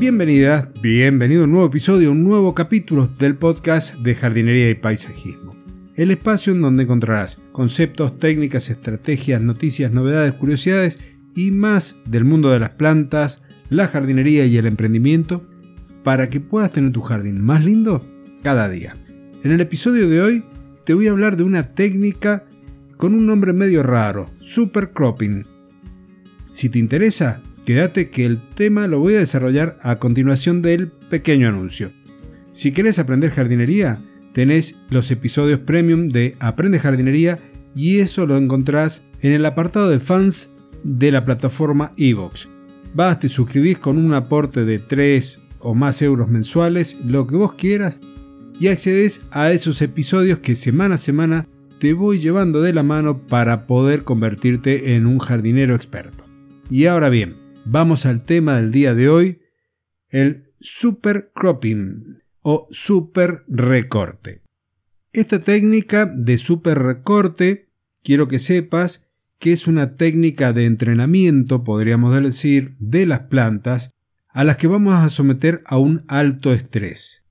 Bienvenida, bienvenido a un nuevo episodio, un nuevo capítulo del podcast de jardinería y paisajismo. El espacio en donde encontrarás conceptos, técnicas, estrategias, noticias, novedades, curiosidades y más del mundo de las plantas, la jardinería y el emprendimiento para que puedas tener tu jardín más lindo cada día. En el episodio de hoy te voy a hablar de una técnica con un nombre medio raro, super cropping. Si te interesa, Quédate que el tema lo voy a desarrollar a continuación del pequeño anuncio. Si quieres aprender jardinería, tenés los episodios premium de Aprende Jardinería y eso lo encontrás en el apartado de fans de la plataforma Evox. Vas, te suscribís con un aporte de 3 o más euros mensuales, lo que vos quieras, y accedes a esos episodios que semana a semana te voy llevando de la mano para poder convertirte en un jardinero experto. Y ahora bien, Vamos al tema del día de hoy, el super cropping o super recorte. Esta técnica de super recorte, quiero que sepas que es una técnica de entrenamiento, podríamos decir, de las plantas a las que vamos a someter a un alto estrés.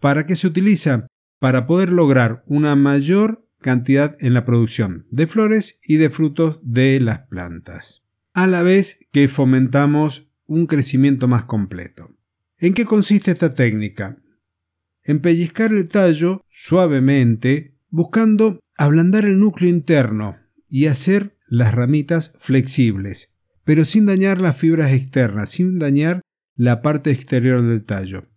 ¿Para qué se utiliza? Para poder lograr una mayor cantidad en la producción de flores y de frutos de las plantas a la vez que fomentamos un crecimiento más completo. ¿En qué consiste esta técnica? En pellizcar el tallo suavemente, buscando ablandar el núcleo interno y hacer las ramitas flexibles, pero sin dañar las fibras externas, sin dañar la parte exterior del tallo.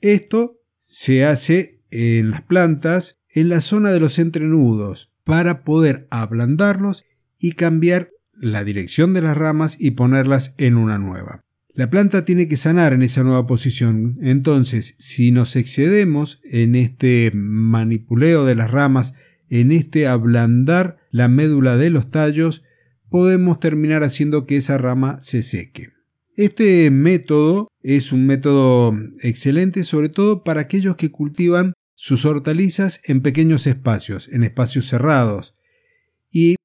Esto se hace en las plantas en la zona de los entrenudos para poder ablandarlos y cambiar la dirección de las ramas y ponerlas en una nueva. La planta tiene que sanar en esa nueva posición, entonces si nos excedemos en este manipuleo de las ramas, en este ablandar la médula de los tallos, podemos terminar haciendo que esa rama se seque. Este método es un método excelente sobre todo para aquellos que cultivan sus hortalizas en pequeños espacios, en espacios cerrados,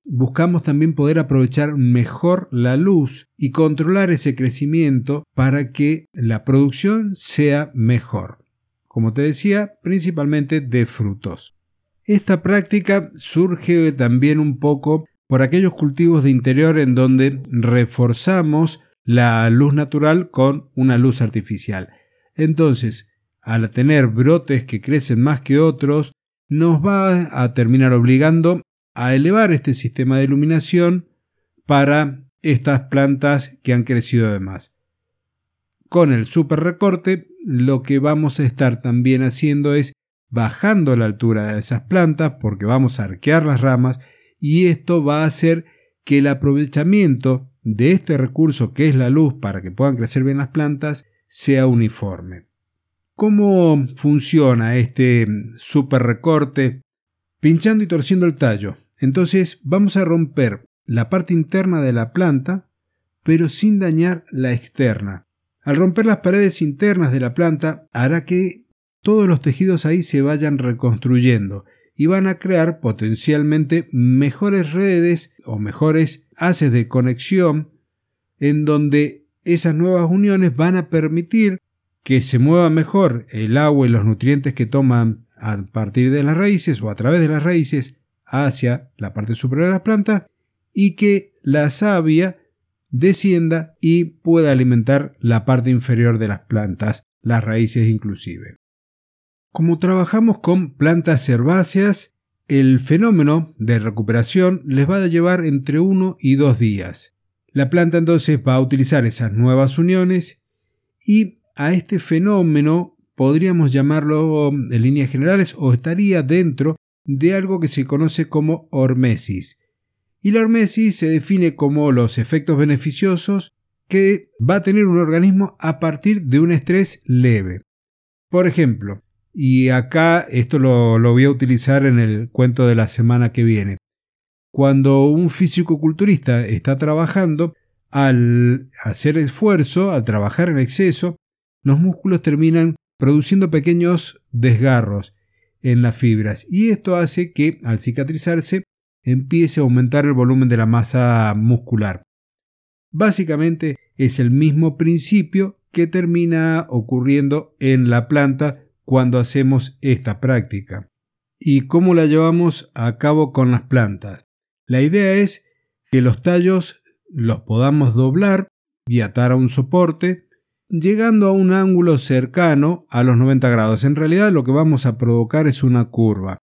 buscamos también poder aprovechar mejor la luz y controlar ese crecimiento para que la producción sea mejor. Como te decía, principalmente de frutos. Esta práctica surge también un poco por aquellos cultivos de interior en donde reforzamos la luz natural con una luz artificial. Entonces, al tener brotes que crecen más que otros, nos va a terminar obligando a elevar este sistema de iluminación para estas plantas que han crecido además. Con el super recorte lo que vamos a estar también haciendo es bajando la altura de esas plantas porque vamos a arquear las ramas y esto va a hacer que el aprovechamiento de este recurso que es la luz para que puedan crecer bien las plantas sea uniforme. ¿Cómo funciona este super recorte? Pinchando y torciendo el tallo. Entonces vamos a romper la parte interna de la planta, pero sin dañar la externa. Al romper las paredes internas de la planta hará que todos los tejidos ahí se vayan reconstruyendo y van a crear potencialmente mejores redes o mejores haces de conexión en donde esas nuevas uniones van a permitir que se mueva mejor el agua y los nutrientes que toman a partir de las raíces o a través de las raíces hacia la parte superior de la planta y que la savia descienda y pueda alimentar la parte inferior de las plantas, las raíces inclusive. Como trabajamos con plantas herbáceas, el fenómeno de recuperación les va a llevar entre uno y dos días. La planta entonces va a utilizar esas nuevas uniones y a este fenómeno podríamos llamarlo en líneas generales o estaría dentro de algo que se conoce como hormesis. Y la hormesis se define como los efectos beneficiosos que va a tener un organismo a partir de un estrés leve. Por ejemplo, y acá esto lo, lo voy a utilizar en el cuento de la semana que viene. Cuando un físico-culturista está trabajando, al hacer esfuerzo, al trabajar en exceso, los músculos terminan produciendo pequeños desgarros en las fibras y esto hace que al cicatrizarse empiece a aumentar el volumen de la masa muscular. Básicamente es el mismo principio que termina ocurriendo en la planta cuando hacemos esta práctica. ¿Y cómo la llevamos a cabo con las plantas? La idea es que los tallos los podamos doblar y atar a un soporte, llegando a un ángulo cercano a los 90 grados. En realidad lo que vamos a provocar es una curva,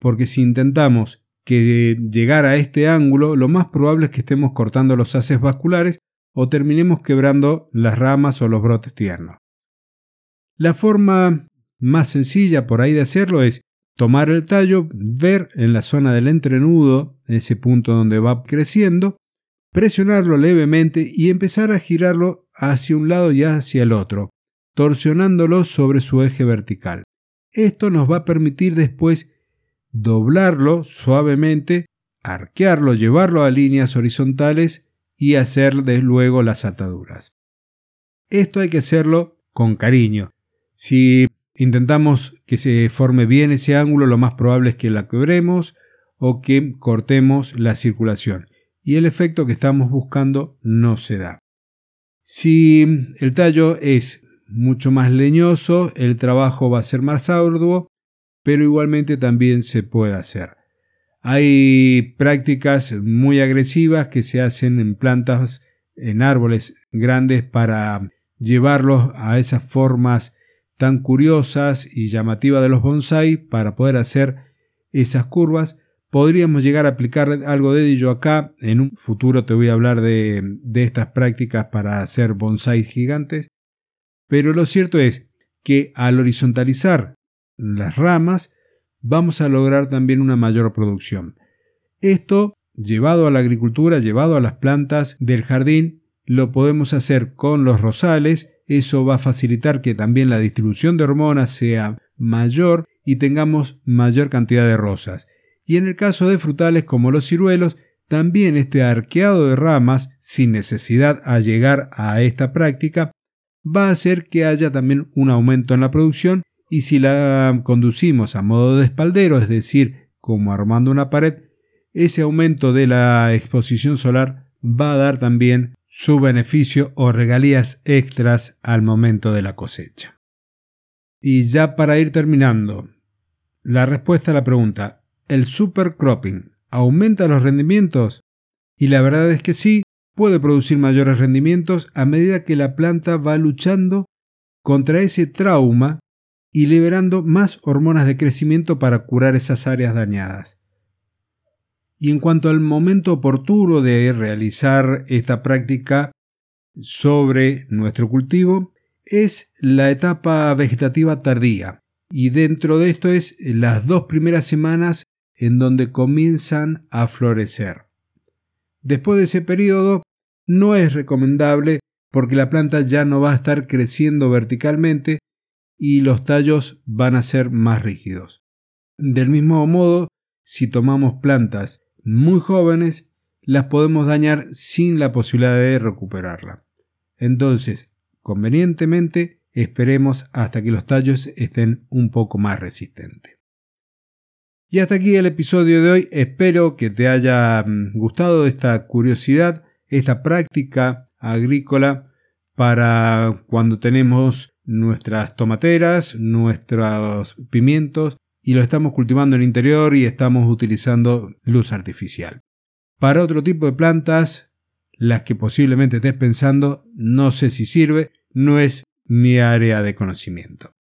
porque si intentamos que llegar a este ángulo, lo más probable es que estemos cortando los haces vasculares o terminemos quebrando las ramas o los brotes tiernos. La forma más sencilla por ahí de hacerlo es tomar el tallo, ver en la zona del entrenudo, ese punto donde va creciendo, presionarlo levemente y empezar a girarlo hacia un lado y hacia el otro, torsionándolo sobre su eje vertical. Esto nos va a permitir después doblarlo suavemente, arquearlo, llevarlo a líneas horizontales y hacer de luego las ataduras. Esto hay que hacerlo con cariño. Si intentamos que se forme bien ese ángulo, lo más probable es que la quebremos o que cortemos la circulación y el efecto que estamos buscando no se da. Si el tallo es mucho más leñoso, el trabajo va a ser más arduo, pero igualmente también se puede hacer. Hay prácticas muy agresivas que se hacen en plantas, en árboles grandes para llevarlos a esas formas tan curiosas y llamativas de los bonsai para poder hacer esas curvas. Podríamos llegar a aplicar algo de ello acá. En un futuro te voy a hablar de, de estas prácticas para hacer bonsai gigantes. Pero lo cierto es que al horizontalizar las ramas, vamos a lograr también una mayor producción. Esto, llevado a la agricultura, llevado a las plantas del jardín, lo podemos hacer con los rosales, eso va a facilitar que también la distribución de hormonas sea mayor y tengamos mayor cantidad de rosas. Y en el caso de frutales como los ciruelos, también este arqueado de ramas, sin necesidad a llegar a esta práctica, va a hacer que haya también un aumento en la producción y si la conducimos a modo de espaldero, es decir, como armando una pared, ese aumento de la exposición solar va a dar también su beneficio o regalías extras al momento de la cosecha. Y ya para ir terminando, la respuesta a la pregunta, ¿el supercropping aumenta los rendimientos? Y la verdad es que sí, puede producir mayores rendimientos a medida que la planta va luchando contra ese trauma y liberando más hormonas de crecimiento para curar esas áreas dañadas. Y en cuanto al momento oportuno de realizar esta práctica sobre nuestro cultivo, es la etapa vegetativa tardía. Y dentro de esto es las dos primeras semanas en donde comienzan a florecer. Después de ese periodo no es recomendable porque la planta ya no va a estar creciendo verticalmente, y los tallos van a ser más rígidos. Del mismo modo, si tomamos plantas muy jóvenes, las podemos dañar sin la posibilidad de recuperarla. Entonces, convenientemente, esperemos hasta que los tallos estén un poco más resistentes. Y hasta aquí el episodio de hoy. Espero que te haya mm, gustado esta curiosidad, esta práctica agrícola para cuando tenemos nuestras tomateras, nuestros pimientos y lo estamos cultivando en el interior y estamos utilizando luz artificial. Para otro tipo de plantas, las que posiblemente estés pensando, no sé si sirve, no es mi área de conocimiento.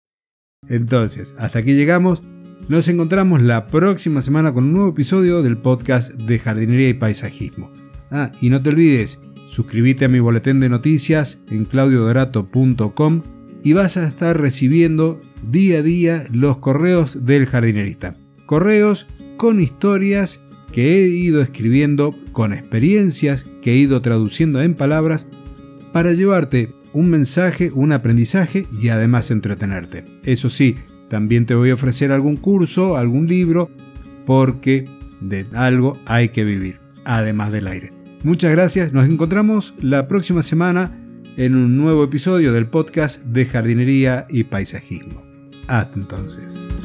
Entonces, hasta aquí llegamos. Nos encontramos la próxima semana con un nuevo episodio del podcast de jardinería y paisajismo. Ah, y no te olvides, suscríbete a mi boletín de noticias en claudiodorato.com y vas a estar recibiendo día a día los correos del jardinerista. Correos con historias que he ido escribiendo, con experiencias que he ido traduciendo en palabras para llevarte un mensaje, un aprendizaje y además entretenerte. Eso sí, también te voy a ofrecer algún curso, algún libro, porque de algo hay que vivir, además del aire. Muchas gracias, nos encontramos la próxima semana en un nuevo episodio del podcast de jardinería y paisajismo. Hasta entonces.